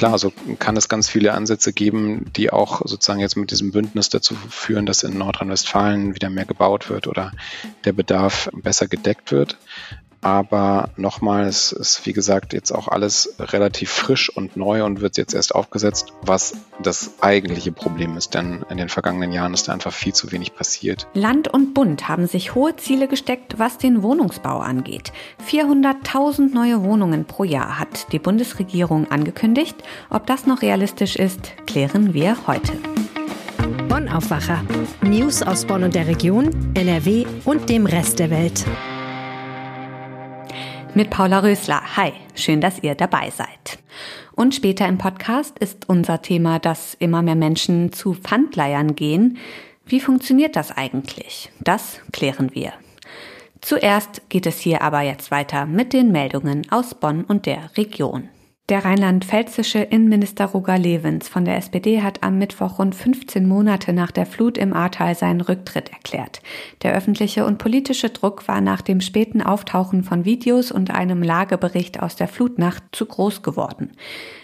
klar, so kann es ganz viele Ansätze geben, die auch sozusagen jetzt mit diesem Bündnis dazu führen, dass in Nordrhein-Westfalen wieder mehr gebaut wird oder der Bedarf besser gedeckt wird. Aber nochmal, es ist wie gesagt jetzt auch alles relativ frisch und neu und wird jetzt erst aufgesetzt, was das eigentliche Problem ist. Denn in den vergangenen Jahren ist da einfach viel zu wenig passiert. Land und Bund haben sich hohe Ziele gesteckt, was den Wohnungsbau angeht. 400.000 neue Wohnungen pro Jahr hat die Bundesregierung angekündigt. Ob das noch realistisch ist, klären wir heute. Bonn Aufwacher. News aus Bonn und der Region, NRW und dem Rest der Welt mit Paula Rösler. Hi, schön, dass ihr dabei seid. Und später im Podcast ist unser Thema, dass immer mehr Menschen zu Pfandleihern gehen. Wie funktioniert das eigentlich? Das klären wir. Zuerst geht es hier aber jetzt weiter mit den Meldungen aus Bonn und der Region. Der rheinland-pfälzische Innenminister Roger Lewins von der SPD hat am Mittwoch rund 15 Monate nach der Flut im Ahrtal seinen Rücktritt erklärt. Der öffentliche und politische Druck war nach dem späten Auftauchen von Videos und einem Lagebericht aus der Flutnacht zu groß geworden.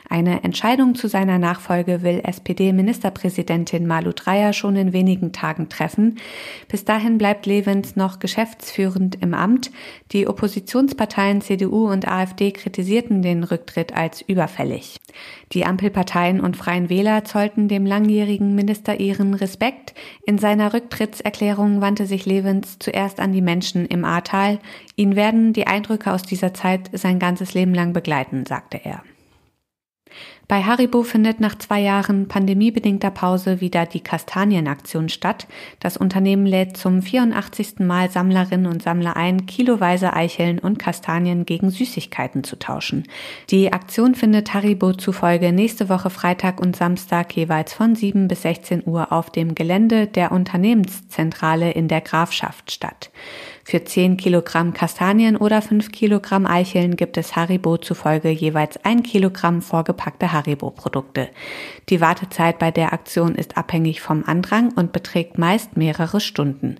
Eine Entscheidung zu seiner Nachfolge will SPD-Ministerpräsidentin Malu Dreyer schon in wenigen Tagen treffen. Bis dahin bleibt Levens noch geschäftsführend im Amt. Die Oppositionsparteien CDU und AfD kritisierten den Rücktritt als überfällig. Die Ampelparteien und Freien Wähler zollten dem langjährigen Minister ihren Respekt. In seiner Rücktrittserklärung wandte sich Levens zuerst an die Menschen im Ahrtal. Ihn werden die Eindrücke aus dieser Zeit sein ganzes Leben lang begleiten, sagte er. Bei Haribo findet nach zwei Jahren pandemiebedingter Pause wieder die Kastanienaktion statt. Das Unternehmen lädt zum 84. Mal Sammlerinnen und Sammler ein, kiloweise Eicheln und Kastanien gegen Süßigkeiten zu tauschen. Die Aktion findet Haribo zufolge nächste Woche Freitag und Samstag jeweils von 7 bis 16 Uhr auf dem Gelände der Unternehmenszentrale in der Grafschaft statt. Für 10 Kilogramm Kastanien oder 5 Kilogramm Eicheln gibt es Haribo zufolge jeweils 1 Kilogramm vorgepackte Haribo-Produkte. Die Wartezeit bei der Aktion ist abhängig vom Andrang und beträgt meist mehrere Stunden.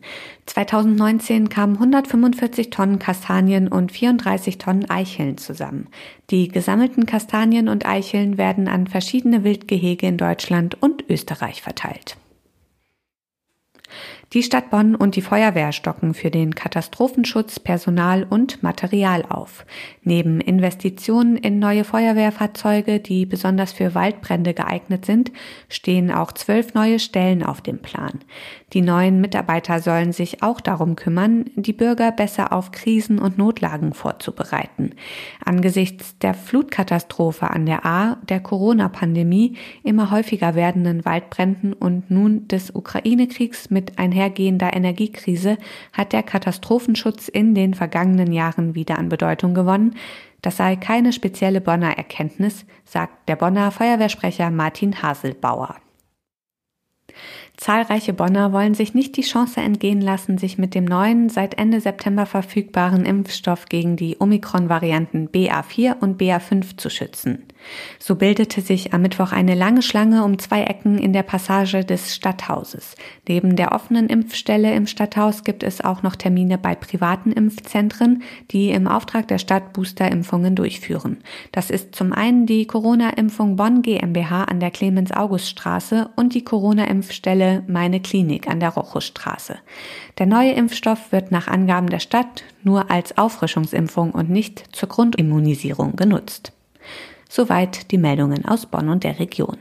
2019 kamen 145 Tonnen Kastanien und 34 Tonnen Eicheln zusammen. Die gesammelten Kastanien und Eicheln werden an verschiedene Wildgehege in Deutschland und Österreich verteilt. Die Stadt Bonn und die Feuerwehr stocken für den Katastrophenschutz Personal und Material auf. Neben Investitionen in neue Feuerwehrfahrzeuge, die besonders für Waldbrände geeignet sind, stehen auch zwölf neue Stellen auf dem Plan. Die neuen Mitarbeiter sollen sich auch darum kümmern, die Bürger besser auf Krisen und Notlagen vorzubereiten. Angesichts der Flutkatastrophe an der A, der Corona-Pandemie, immer häufiger werdenden Waldbränden und nun des Ukraine-Kriegs mit einhergehender Energiekrise hat der Katastrophenschutz in den vergangenen Jahren wieder an Bedeutung gewonnen. Das sei keine spezielle Bonner Erkenntnis, sagt der Bonner Feuerwehrsprecher Martin Haselbauer. Zahlreiche Bonner wollen sich nicht die Chance entgehen lassen, sich mit dem neuen, seit Ende September verfügbaren Impfstoff gegen die Omikron-Varianten BA4 und BA5 zu schützen. So bildete sich am Mittwoch eine lange Schlange um zwei Ecken in der Passage des Stadthauses. Neben der offenen Impfstelle im Stadthaus gibt es auch noch Termine bei privaten Impfzentren, die im Auftrag der Stadt Boosterimpfungen durchführen. Das ist zum einen die Corona-Impfung Bonn GmbH an der Clemens-August-Straße und die Corona-Impfstelle Stelle Meine Klinik an der Rochustraße. Der neue Impfstoff wird nach Angaben der Stadt nur als Auffrischungsimpfung und nicht zur Grundimmunisierung genutzt. Soweit die Meldungen aus Bonn und der Region.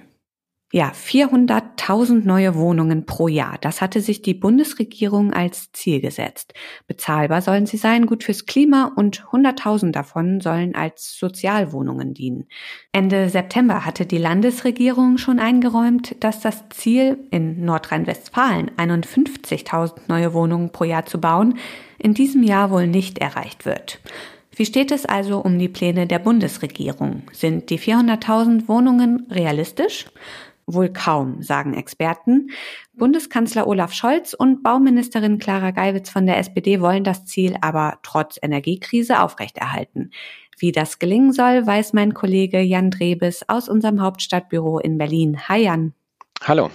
Ja, 400.000 neue Wohnungen pro Jahr. Das hatte sich die Bundesregierung als Ziel gesetzt. Bezahlbar sollen sie sein, gut fürs Klima und 100.000 davon sollen als Sozialwohnungen dienen. Ende September hatte die Landesregierung schon eingeräumt, dass das Ziel, in Nordrhein-Westfalen 51.000 neue Wohnungen pro Jahr zu bauen, in diesem Jahr wohl nicht erreicht wird. Wie steht es also um die Pläne der Bundesregierung? Sind die 400.000 Wohnungen realistisch? Wohl kaum, sagen Experten. Bundeskanzler Olaf Scholz und Bauministerin Clara Geiwitz von der SPD wollen das Ziel aber trotz Energiekrise aufrechterhalten. Wie das gelingen soll, weiß mein Kollege Jan Drebes aus unserem Hauptstadtbüro in Berlin. Hi Jan. Hallo.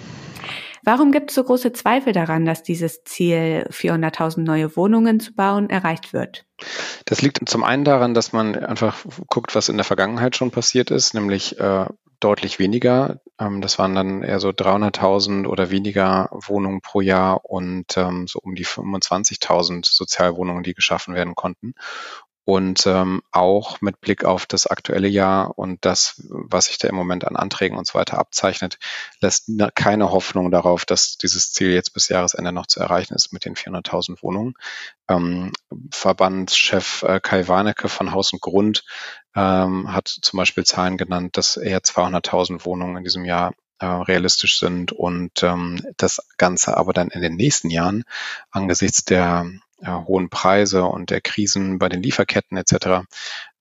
Warum gibt es so große Zweifel daran, dass dieses Ziel, 400.000 neue Wohnungen zu bauen, erreicht wird? Das liegt zum einen daran, dass man einfach guckt, was in der Vergangenheit schon passiert ist, nämlich äh, deutlich weniger. Ähm, das waren dann eher so 300.000 oder weniger Wohnungen pro Jahr und ähm, so um die 25.000 Sozialwohnungen, die geschaffen werden konnten. Und ähm, auch mit Blick auf das aktuelle Jahr und das, was sich da im Moment an Anträgen und so weiter abzeichnet, lässt keine Hoffnung darauf, dass dieses Ziel jetzt bis Jahresende noch zu erreichen ist mit den 400.000 Wohnungen. Ähm, Verbandschef äh, Kai Warnecke von Haus und Grund ähm, hat zum Beispiel Zahlen genannt, dass eher 200.000 Wohnungen in diesem Jahr äh, realistisch sind und ähm, das Ganze aber dann in den nächsten Jahren angesichts der ja, hohen Preise und der Krisen bei den Lieferketten etc.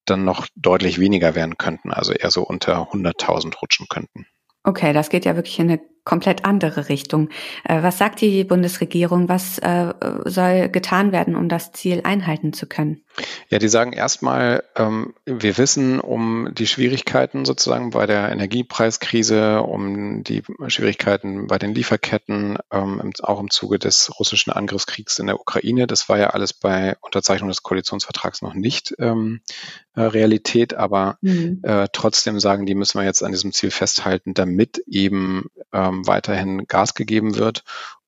dann noch deutlich weniger werden könnten, also eher so unter 100.000 rutschen könnten. Okay, das geht ja wirklich in eine komplett andere Richtung. Äh, was sagt die Bundesregierung? Was äh, soll getan werden, um das Ziel einhalten zu können? Ja, die sagen erstmal, ähm, wir wissen um die Schwierigkeiten sozusagen bei der Energiepreiskrise, um die Schwierigkeiten bei den Lieferketten, ähm, auch im Zuge des russischen Angriffskriegs in der Ukraine. Das war ja alles bei Unterzeichnung des Koalitionsvertrags noch nicht ähm, äh, Realität, aber mhm. trotzdem sagen die, müssen wir jetzt an diesem Ziel festhalten, damit eben ähm, weiterhin Gas gegeben wird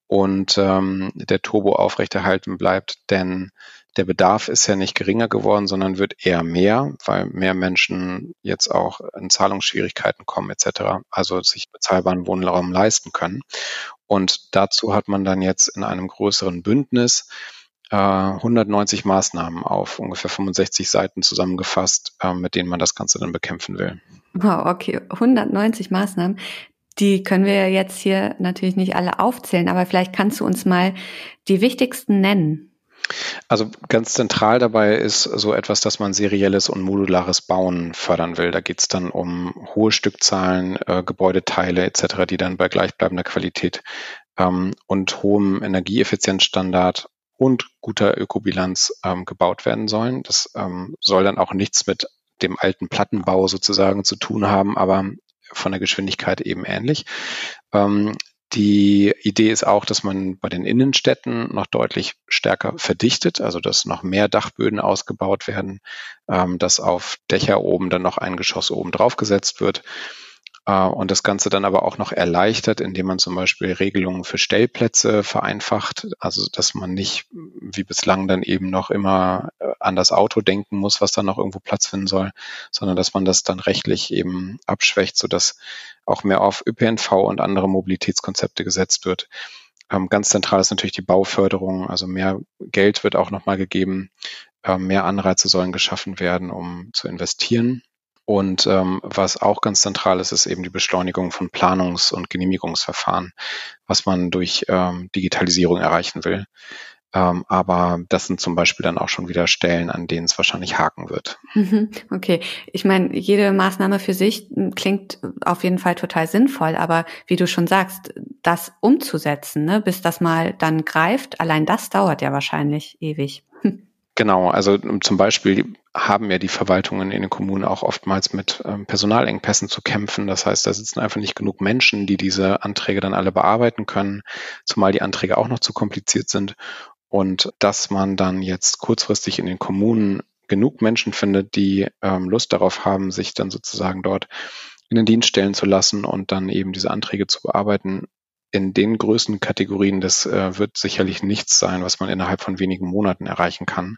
und ähm, der Turbo aufrechterhalten bleibt, denn der Bedarf ist ja nicht geringer geworden, sondern wird eher mehr, weil mehr Menschen jetzt auch in Zahlungsschwierigkeiten kommen etc., also sich bezahlbaren Wohnraum leisten können. Und dazu hat man dann jetzt in einem größeren Bündnis 190 äh, Maßnahmen auf ungefähr 65 Seiten zusammengefasst, äh, mit denen man das Ganze dann bekämpfen will. Wow, okay, 190 Maßnahmen. Die können wir jetzt hier natürlich nicht alle aufzählen, aber vielleicht kannst du uns mal die wichtigsten nennen. Also ganz zentral dabei ist so etwas, dass man serielles und modulares Bauen fördern will. Da geht es dann um hohe Stückzahlen, äh, Gebäudeteile etc., die dann bei gleichbleibender Qualität ähm, und hohem Energieeffizienzstandard und guter Ökobilanz ähm, gebaut werden sollen. Das ähm, soll dann auch nichts mit dem alten Plattenbau sozusagen zu tun haben, aber von der Geschwindigkeit eben ähnlich. Ähm, die Idee ist auch, dass man bei den Innenstädten noch deutlich stärker verdichtet, also dass noch mehr Dachböden ausgebaut werden, ähm, dass auf Dächer oben dann noch ein Geschoss oben drauf gesetzt wird und das Ganze dann aber auch noch erleichtert, indem man zum Beispiel Regelungen für Stellplätze vereinfacht, also dass man nicht wie bislang dann eben noch immer äh, an das Auto denken muss, was dann noch irgendwo Platz finden soll, sondern dass man das dann rechtlich eben abschwächt, sodass auch mehr auf ÖPNV und andere Mobilitätskonzepte gesetzt wird. Ähm, ganz zentral ist natürlich die Bauförderung, also mehr Geld wird auch nochmal gegeben, ähm, mehr Anreize sollen geschaffen werden, um zu investieren. Und ähm, was auch ganz zentral ist, ist eben die Beschleunigung von Planungs- und Genehmigungsverfahren, was man durch ähm, Digitalisierung erreichen will. Ähm, aber das sind zum Beispiel dann auch schon wieder Stellen, an denen es wahrscheinlich haken wird. Mhm. Okay, ich meine, jede Maßnahme für sich hm, klingt auf jeden Fall total sinnvoll, aber wie du schon sagst, das umzusetzen, ne, bis das mal dann greift, allein das dauert ja wahrscheinlich ewig. Genau, also zum Beispiel haben ja die Verwaltungen in den Kommunen auch oftmals mit ähm, Personalengpässen zu kämpfen. Das heißt, da sitzen einfach nicht genug Menschen, die diese Anträge dann alle bearbeiten können, zumal die Anträge auch noch zu kompliziert sind. Und dass man dann jetzt kurzfristig in den Kommunen genug Menschen findet, die ähm, Lust darauf haben, sich dann sozusagen dort in den Dienst stellen zu lassen und dann eben diese Anträge zu bearbeiten, in den Größenkategorien, das äh, wird sicherlich nichts sein, was man innerhalb von wenigen Monaten erreichen kann.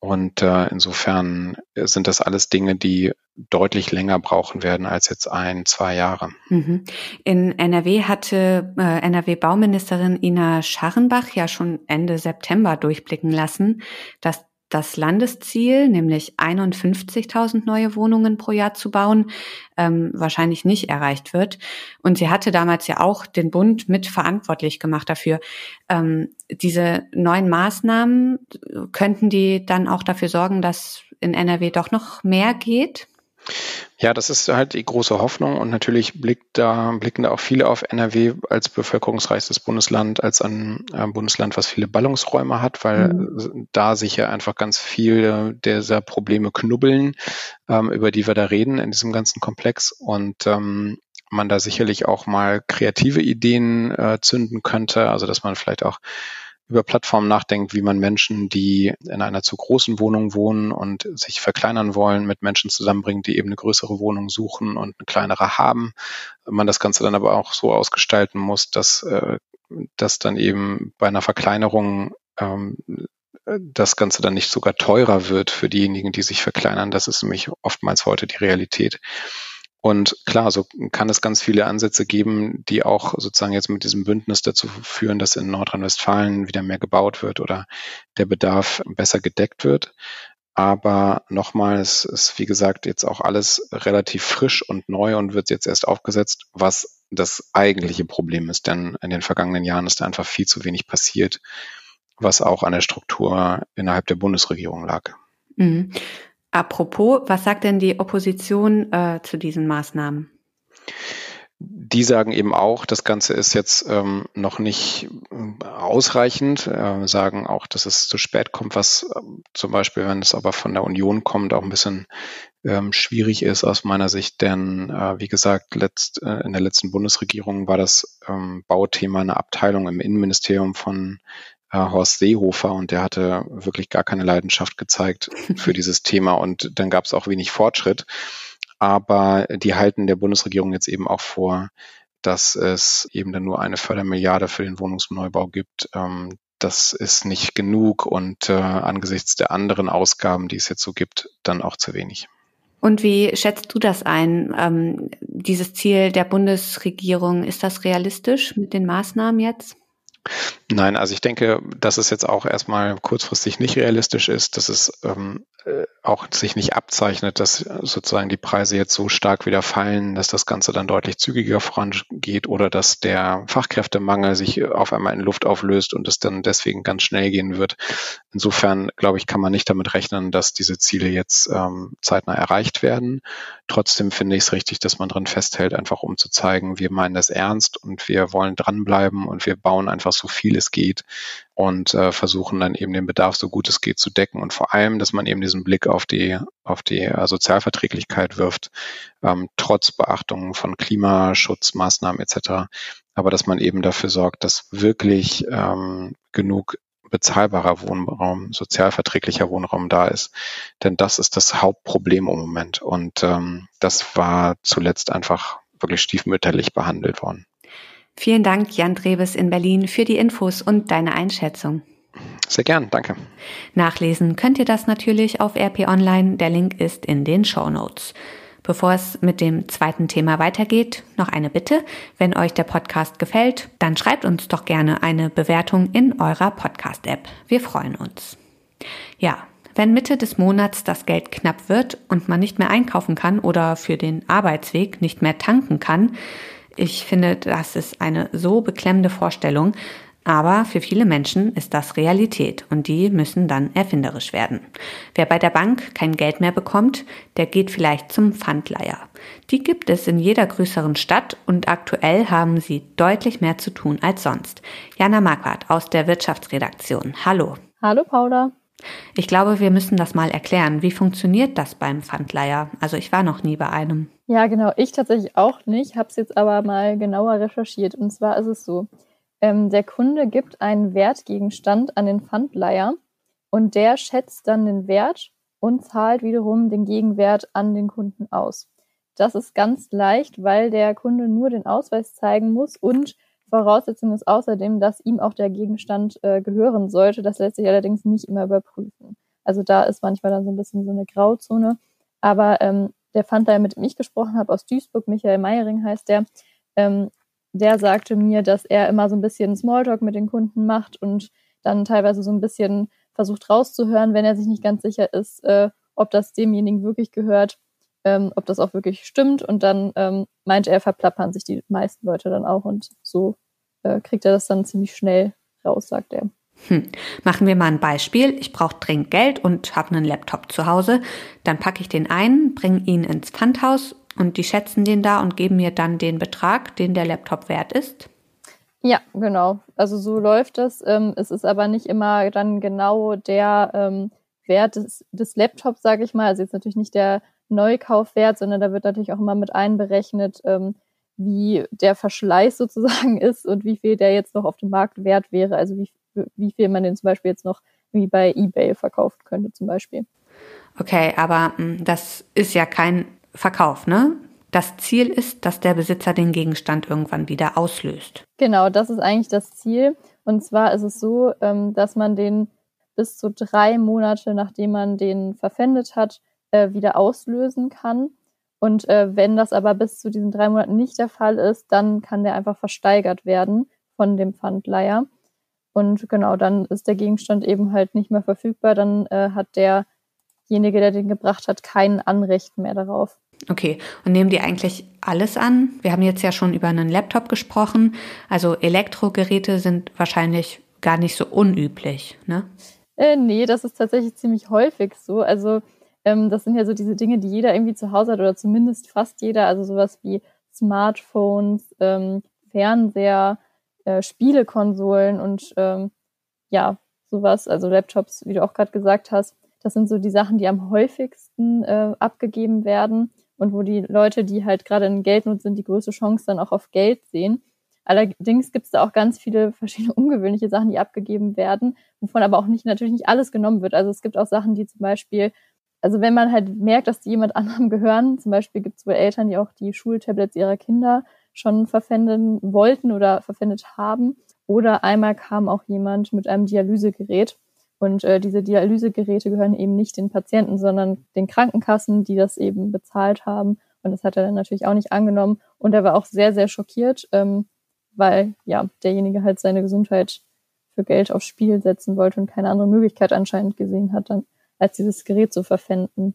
Und äh, insofern sind das alles Dinge, die deutlich länger brauchen werden als jetzt ein, zwei Jahre. Mhm. In NRW hatte äh, NRW-Bauministerin Ina Scharrenbach ja schon Ende September durchblicken lassen, dass das Landesziel, nämlich 51.000 neue Wohnungen pro Jahr zu bauen, ähm, wahrscheinlich nicht erreicht wird. Und sie hatte damals ja auch den Bund mit verantwortlich gemacht dafür. Ähm, diese neuen Maßnahmen, könnten die dann auch dafür sorgen, dass in NRW doch noch mehr geht? Ja, das ist halt die große Hoffnung und natürlich blickt da, blicken da auch viele auf NRW als bevölkerungsreichstes Bundesland, als ein äh, Bundesland, was viele Ballungsräume hat, weil mhm. da sich ja einfach ganz viele dieser Probleme knubbeln, ähm, über die wir da reden in diesem ganzen Komplex und ähm, man da sicherlich auch mal kreative Ideen äh, zünden könnte, also dass man vielleicht auch über Plattformen nachdenkt, wie man Menschen, die in einer zu großen Wohnung wohnen und sich verkleinern wollen, mit Menschen zusammenbringt, die eben eine größere Wohnung suchen und eine kleinere haben. Man das Ganze dann aber auch so ausgestalten muss, dass, äh, dass dann eben bei einer Verkleinerung ähm, das Ganze dann nicht sogar teurer wird für diejenigen, die sich verkleinern. Das ist nämlich oftmals heute die Realität. Und klar, so kann es ganz viele Ansätze geben, die auch sozusagen jetzt mit diesem Bündnis dazu führen, dass in Nordrhein-Westfalen wieder mehr gebaut wird oder der Bedarf besser gedeckt wird. Aber nochmal, es ist wie gesagt jetzt auch alles relativ frisch und neu und wird jetzt erst aufgesetzt, was das eigentliche Problem ist. Denn in den vergangenen Jahren ist einfach viel zu wenig passiert, was auch an der Struktur innerhalb der Bundesregierung lag. Mhm. Apropos, was sagt denn die Opposition äh, zu diesen Maßnahmen? Die sagen eben auch, das Ganze ist jetzt ähm, noch nicht äh, ausreichend, äh, sagen auch, dass es zu spät kommt, was äh, zum Beispiel, wenn es aber von der Union kommt, auch ein bisschen ähm, schwierig ist aus meiner Sicht, denn äh, wie gesagt, letzt, äh, in der letzten Bundesregierung war das ähm, Bauthema eine Abteilung im Innenministerium von Horst Seehofer und der hatte wirklich gar keine Leidenschaft gezeigt für dieses Thema und dann gab es auch wenig Fortschritt. Aber die halten der Bundesregierung jetzt eben auch vor, dass es eben dann nur eine Fördermilliarde für den Wohnungsneubau gibt. Ähm, das ist nicht genug und äh, angesichts der anderen Ausgaben, die es jetzt so gibt, dann auch zu wenig. Und wie schätzt du das ein? Ähm, dieses Ziel der Bundesregierung, ist das realistisch mit den Maßnahmen jetzt? Nein, also ich denke, dass es jetzt auch erstmal kurzfristig nicht realistisch ist, dass es ähm, äh, auch sich nicht abzeichnet, dass sozusagen die Preise jetzt so stark wieder fallen, dass das Ganze dann deutlich zügiger vorangeht oder dass der Fachkräftemangel sich auf einmal in Luft auflöst und es dann deswegen ganz schnell gehen wird. Insofern, glaube ich, kann man nicht damit rechnen, dass diese Ziele jetzt ähm, zeitnah erreicht werden. Trotzdem finde ich es richtig, dass man dran festhält, einfach um zu zeigen, wir meinen das ernst und wir wollen dranbleiben und wir bauen einfach so viel es geht und äh, versuchen dann eben den Bedarf so gut es geht zu decken und vor allem, dass man eben diesen Blick auf die auf die äh, Sozialverträglichkeit wirft, ähm, trotz Beachtung von Klimaschutzmaßnahmen etc. Aber dass man eben dafür sorgt, dass wirklich ähm, genug bezahlbarer Wohnraum, sozialverträglicher Wohnraum da ist. Denn das ist das Hauptproblem im Moment. Und ähm, das war zuletzt einfach wirklich stiefmütterlich behandelt worden. Vielen Dank, Jan Drebes in Berlin, für die Infos und deine Einschätzung. Sehr gern, danke. Nachlesen könnt ihr das natürlich auf RP Online. Der Link ist in den Show Notes. Bevor es mit dem zweiten Thema weitergeht, noch eine Bitte. Wenn euch der Podcast gefällt, dann schreibt uns doch gerne eine Bewertung in eurer Podcast-App. Wir freuen uns. Ja, wenn Mitte des Monats das Geld knapp wird und man nicht mehr einkaufen kann oder für den Arbeitsweg nicht mehr tanken kann, ich finde, das ist eine so beklemmende Vorstellung, aber für viele Menschen ist das Realität und die müssen dann erfinderisch werden. Wer bei der Bank kein Geld mehr bekommt, der geht vielleicht zum Pfandleiher. Die gibt es in jeder größeren Stadt und aktuell haben sie deutlich mehr zu tun als sonst. Jana Marquardt aus der Wirtschaftsredaktion. Hallo. Hallo Paula. Ich glaube, wir müssen das mal erklären. Wie funktioniert das beim Pfandleiher? Also ich war noch nie bei einem. Ja, genau. Ich tatsächlich auch nicht, habe es jetzt aber mal genauer recherchiert. Und zwar ist es so, ähm, der Kunde gibt einen Wertgegenstand an den Pfandleiher und der schätzt dann den Wert und zahlt wiederum den Gegenwert an den Kunden aus. Das ist ganz leicht, weil der Kunde nur den Ausweis zeigen muss und Voraussetzung ist außerdem, dass ihm auch der Gegenstand äh, gehören sollte. Das lässt sich allerdings nicht immer überprüfen. Also da ist manchmal dann so ein bisschen so eine Grauzone. Aber ähm, der Pfandleiher, mit dem ich gesprochen habe, aus Duisburg, Michael Meiering heißt der, ähm, der sagte mir, dass er immer so ein bisschen Smalltalk mit den Kunden macht und dann teilweise so ein bisschen versucht rauszuhören, wenn er sich nicht ganz sicher ist, äh, ob das demjenigen wirklich gehört ähm, ob das auch wirklich stimmt. Und dann ähm, meinte er, verplappern sich die meisten Leute dann auch und so äh, kriegt er das dann ziemlich schnell raus, sagt er. Hm. Machen wir mal ein Beispiel. Ich brauche dringend Geld und habe einen Laptop zu Hause. Dann packe ich den ein, bringe ihn ins Pfandhaus und die schätzen den da und geben mir dann den Betrag, den der Laptop wert ist. Ja, genau. Also so läuft das. Ähm, es ist aber nicht immer dann genau der ähm, Wert des, des Laptops, sage ich mal. Also jetzt natürlich nicht der Neukaufwert, sondern da wird natürlich auch immer mit einberechnet, ähm, wie der Verschleiß sozusagen ist und wie viel der jetzt noch auf dem Markt wert wäre, also wie wie viel man den zum Beispiel jetzt noch wie bei eBay verkaufen könnte zum Beispiel. Okay, aber hm, das ist ja kein Verkauf, ne? Das Ziel ist, dass der Besitzer den Gegenstand irgendwann wieder auslöst. Genau, das ist eigentlich das Ziel. Und zwar ist es so, ähm, dass man den bis zu drei Monate, nachdem man den verpfändet hat, äh, wieder auslösen kann. Und äh, wenn das aber bis zu diesen drei Monaten nicht der Fall ist, dann kann der einfach versteigert werden von dem Pfandleiher. Und genau, dann ist der Gegenstand eben halt nicht mehr verfügbar. Dann äh, hat derjenige, der den gebracht hat, kein Anrecht mehr darauf. Okay, und nehmen die eigentlich alles an? Wir haben jetzt ja schon über einen Laptop gesprochen. Also Elektrogeräte sind wahrscheinlich gar nicht so unüblich, ne? Äh, nee, das ist tatsächlich ziemlich häufig so. Also ähm, das sind ja so diese Dinge, die jeder irgendwie zu Hause hat oder zumindest fast jeder. Also sowas wie Smartphones, ähm, Fernseher, äh, Spielekonsolen und ähm, ja, sowas, also Laptops, wie du auch gerade gesagt hast. Das sind so die Sachen, die am häufigsten äh, abgegeben werden und wo die Leute, die halt gerade in Geldnot sind, die größte Chance dann auch auf Geld sehen. Allerdings gibt es da auch ganz viele verschiedene ungewöhnliche Sachen, die abgegeben werden, wovon aber auch nicht natürlich nicht alles genommen wird. Also es gibt auch Sachen, die zum Beispiel, also wenn man halt merkt, dass die jemand anderem gehören, zum Beispiel gibt es wohl Eltern, die auch die Schultablets ihrer Kinder schon verpfänden wollten oder verpfändet haben. Oder einmal kam auch jemand mit einem Dialysegerät. Und äh, diese Dialysegeräte gehören eben nicht den Patienten, sondern den Krankenkassen, die das eben bezahlt haben. Und das hat er dann natürlich auch nicht angenommen. Und er war auch sehr, sehr schockiert, ähm, weil ja derjenige halt seine Gesundheit für Geld aufs Spiel setzen wollte und keine andere Möglichkeit anscheinend gesehen hat, dann als dieses Gerät zu verpfänden.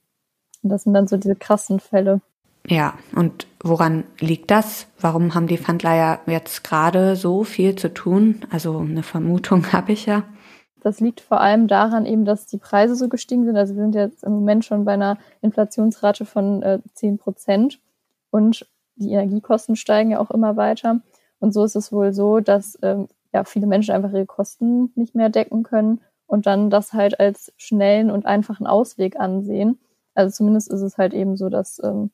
Und das sind dann so diese krassen Fälle. Ja, und woran liegt das? Warum haben die Pfandleiher jetzt gerade so viel zu tun? Also eine Vermutung habe ich ja. Das liegt vor allem daran eben, dass die Preise so gestiegen sind. Also wir sind jetzt im Moment schon bei einer Inflationsrate von äh, 10 Prozent und die Energiekosten steigen ja auch immer weiter. Und so ist es wohl so, dass ähm, ja viele Menschen einfach ihre Kosten nicht mehr decken können und dann das halt als schnellen und einfachen Ausweg ansehen. Also zumindest ist es halt eben so, dass ähm,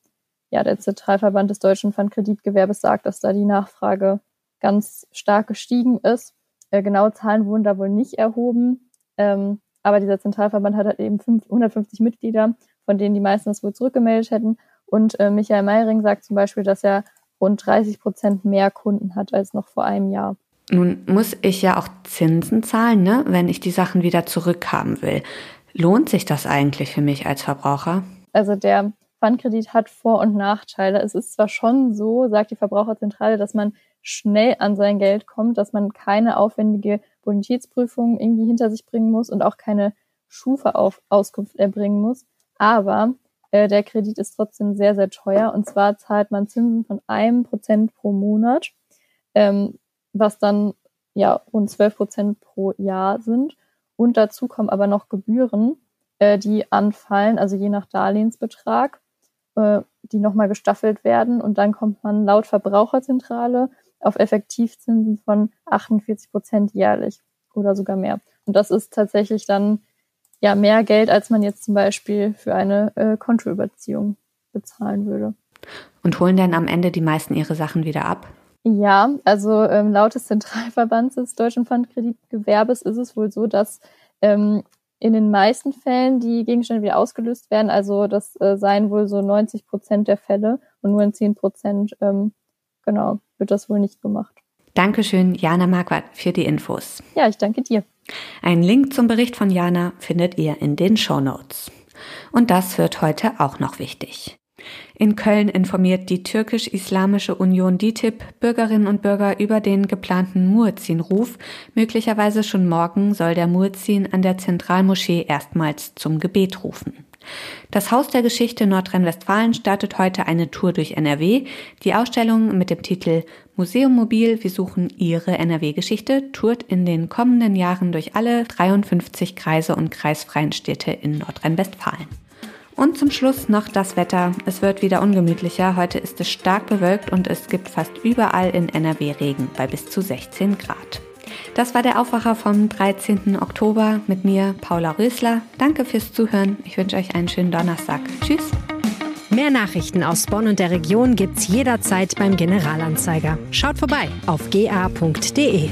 ja der Zentralverband des deutschen Pfandkreditgewerbes sagt, dass da die Nachfrage ganz stark gestiegen ist. Äh, genaue Zahlen wurden da wohl nicht erhoben, ähm, aber dieser Zentralverband hat halt eben 150 Mitglieder, von denen die meisten das wohl zurückgemeldet hätten. Und äh, Michael Meiring sagt zum Beispiel, dass er rund 30 Prozent mehr Kunden hat als noch vor einem Jahr. Nun muss ich ja auch Zinsen zahlen, ne, wenn ich die Sachen wieder zurückhaben will. Lohnt sich das eigentlich für mich als Verbraucher? Also der Pfandkredit hat Vor- und Nachteile. Es ist zwar schon so, sagt die Verbraucherzentrale, dass man schnell an sein Geld kommt, dass man keine aufwendige Bonitätsprüfung irgendwie hinter sich bringen muss und auch keine Schufa-Auskunft erbringen muss. Aber äh, der Kredit ist trotzdem sehr, sehr teuer. Und zwar zahlt man Zinsen von einem Prozent pro Monat, ähm, was dann ja rund zwölf Prozent pro Jahr sind. Und dazu kommen aber noch Gebühren, äh, die anfallen, also je nach Darlehensbetrag, äh, die nochmal gestaffelt werden. Und dann kommt man laut Verbraucherzentrale auf Effektivzinsen von 48 Prozent jährlich oder sogar mehr. Und das ist tatsächlich dann ja mehr Geld, als man jetzt zum Beispiel für eine äh, Kontoüberziehung bezahlen würde. Und holen dann am Ende die meisten ihre Sachen wieder ab? Ja, also ähm, laut des Zentralverbands des Deutschen Pfandkreditgewerbes ist es wohl so, dass ähm, in den meisten Fällen die Gegenstände wieder ausgelöst werden. Also das äh, seien wohl so 90 Prozent der Fälle und nur in 10 Prozent, ähm, genau, wird das wohl nicht gemacht. Dankeschön, Jana Marquardt, für die Infos. Ja, ich danke dir. Einen Link zum Bericht von Jana findet ihr in den Show Notes. Und das wird heute auch noch wichtig. In Köln informiert die türkisch-islamische Union DITIB Bürgerinnen und Bürger über den geplanten Muezzin-Ruf. Möglicherweise schon morgen soll der Muezzin an der Zentralmoschee erstmals zum Gebet rufen. Das Haus der Geschichte Nordrhein-Westfalen startet heute eine Tour durch NRW. Die Ausstellung mit dem Titel Museum Mobil, wir suchen Ihre NRW-Geschichte, tourt in den kommenden Jahren durch alle 53 Kreise und kreisfreien Städte in Nordrhein-Westfalen. Und zum Schluss noch das Wetter. Es wird wieder ungemütlicher. Heute ist es stark bewölkt und es gibt fast überall in NRW Regen bei bis zu 16 Grad. Das war der Aufwacher vom 13. Oktober mit mir, Paula Rösler. Danke fürs Zuhören. Ich wünsche euch einen schönen Donnerstag. Tschüss. Mehr Nachrichten aus Bonn und der Region gibt's jederzeit beim Generalanzeiger. Schaut vorbei auf ga.de.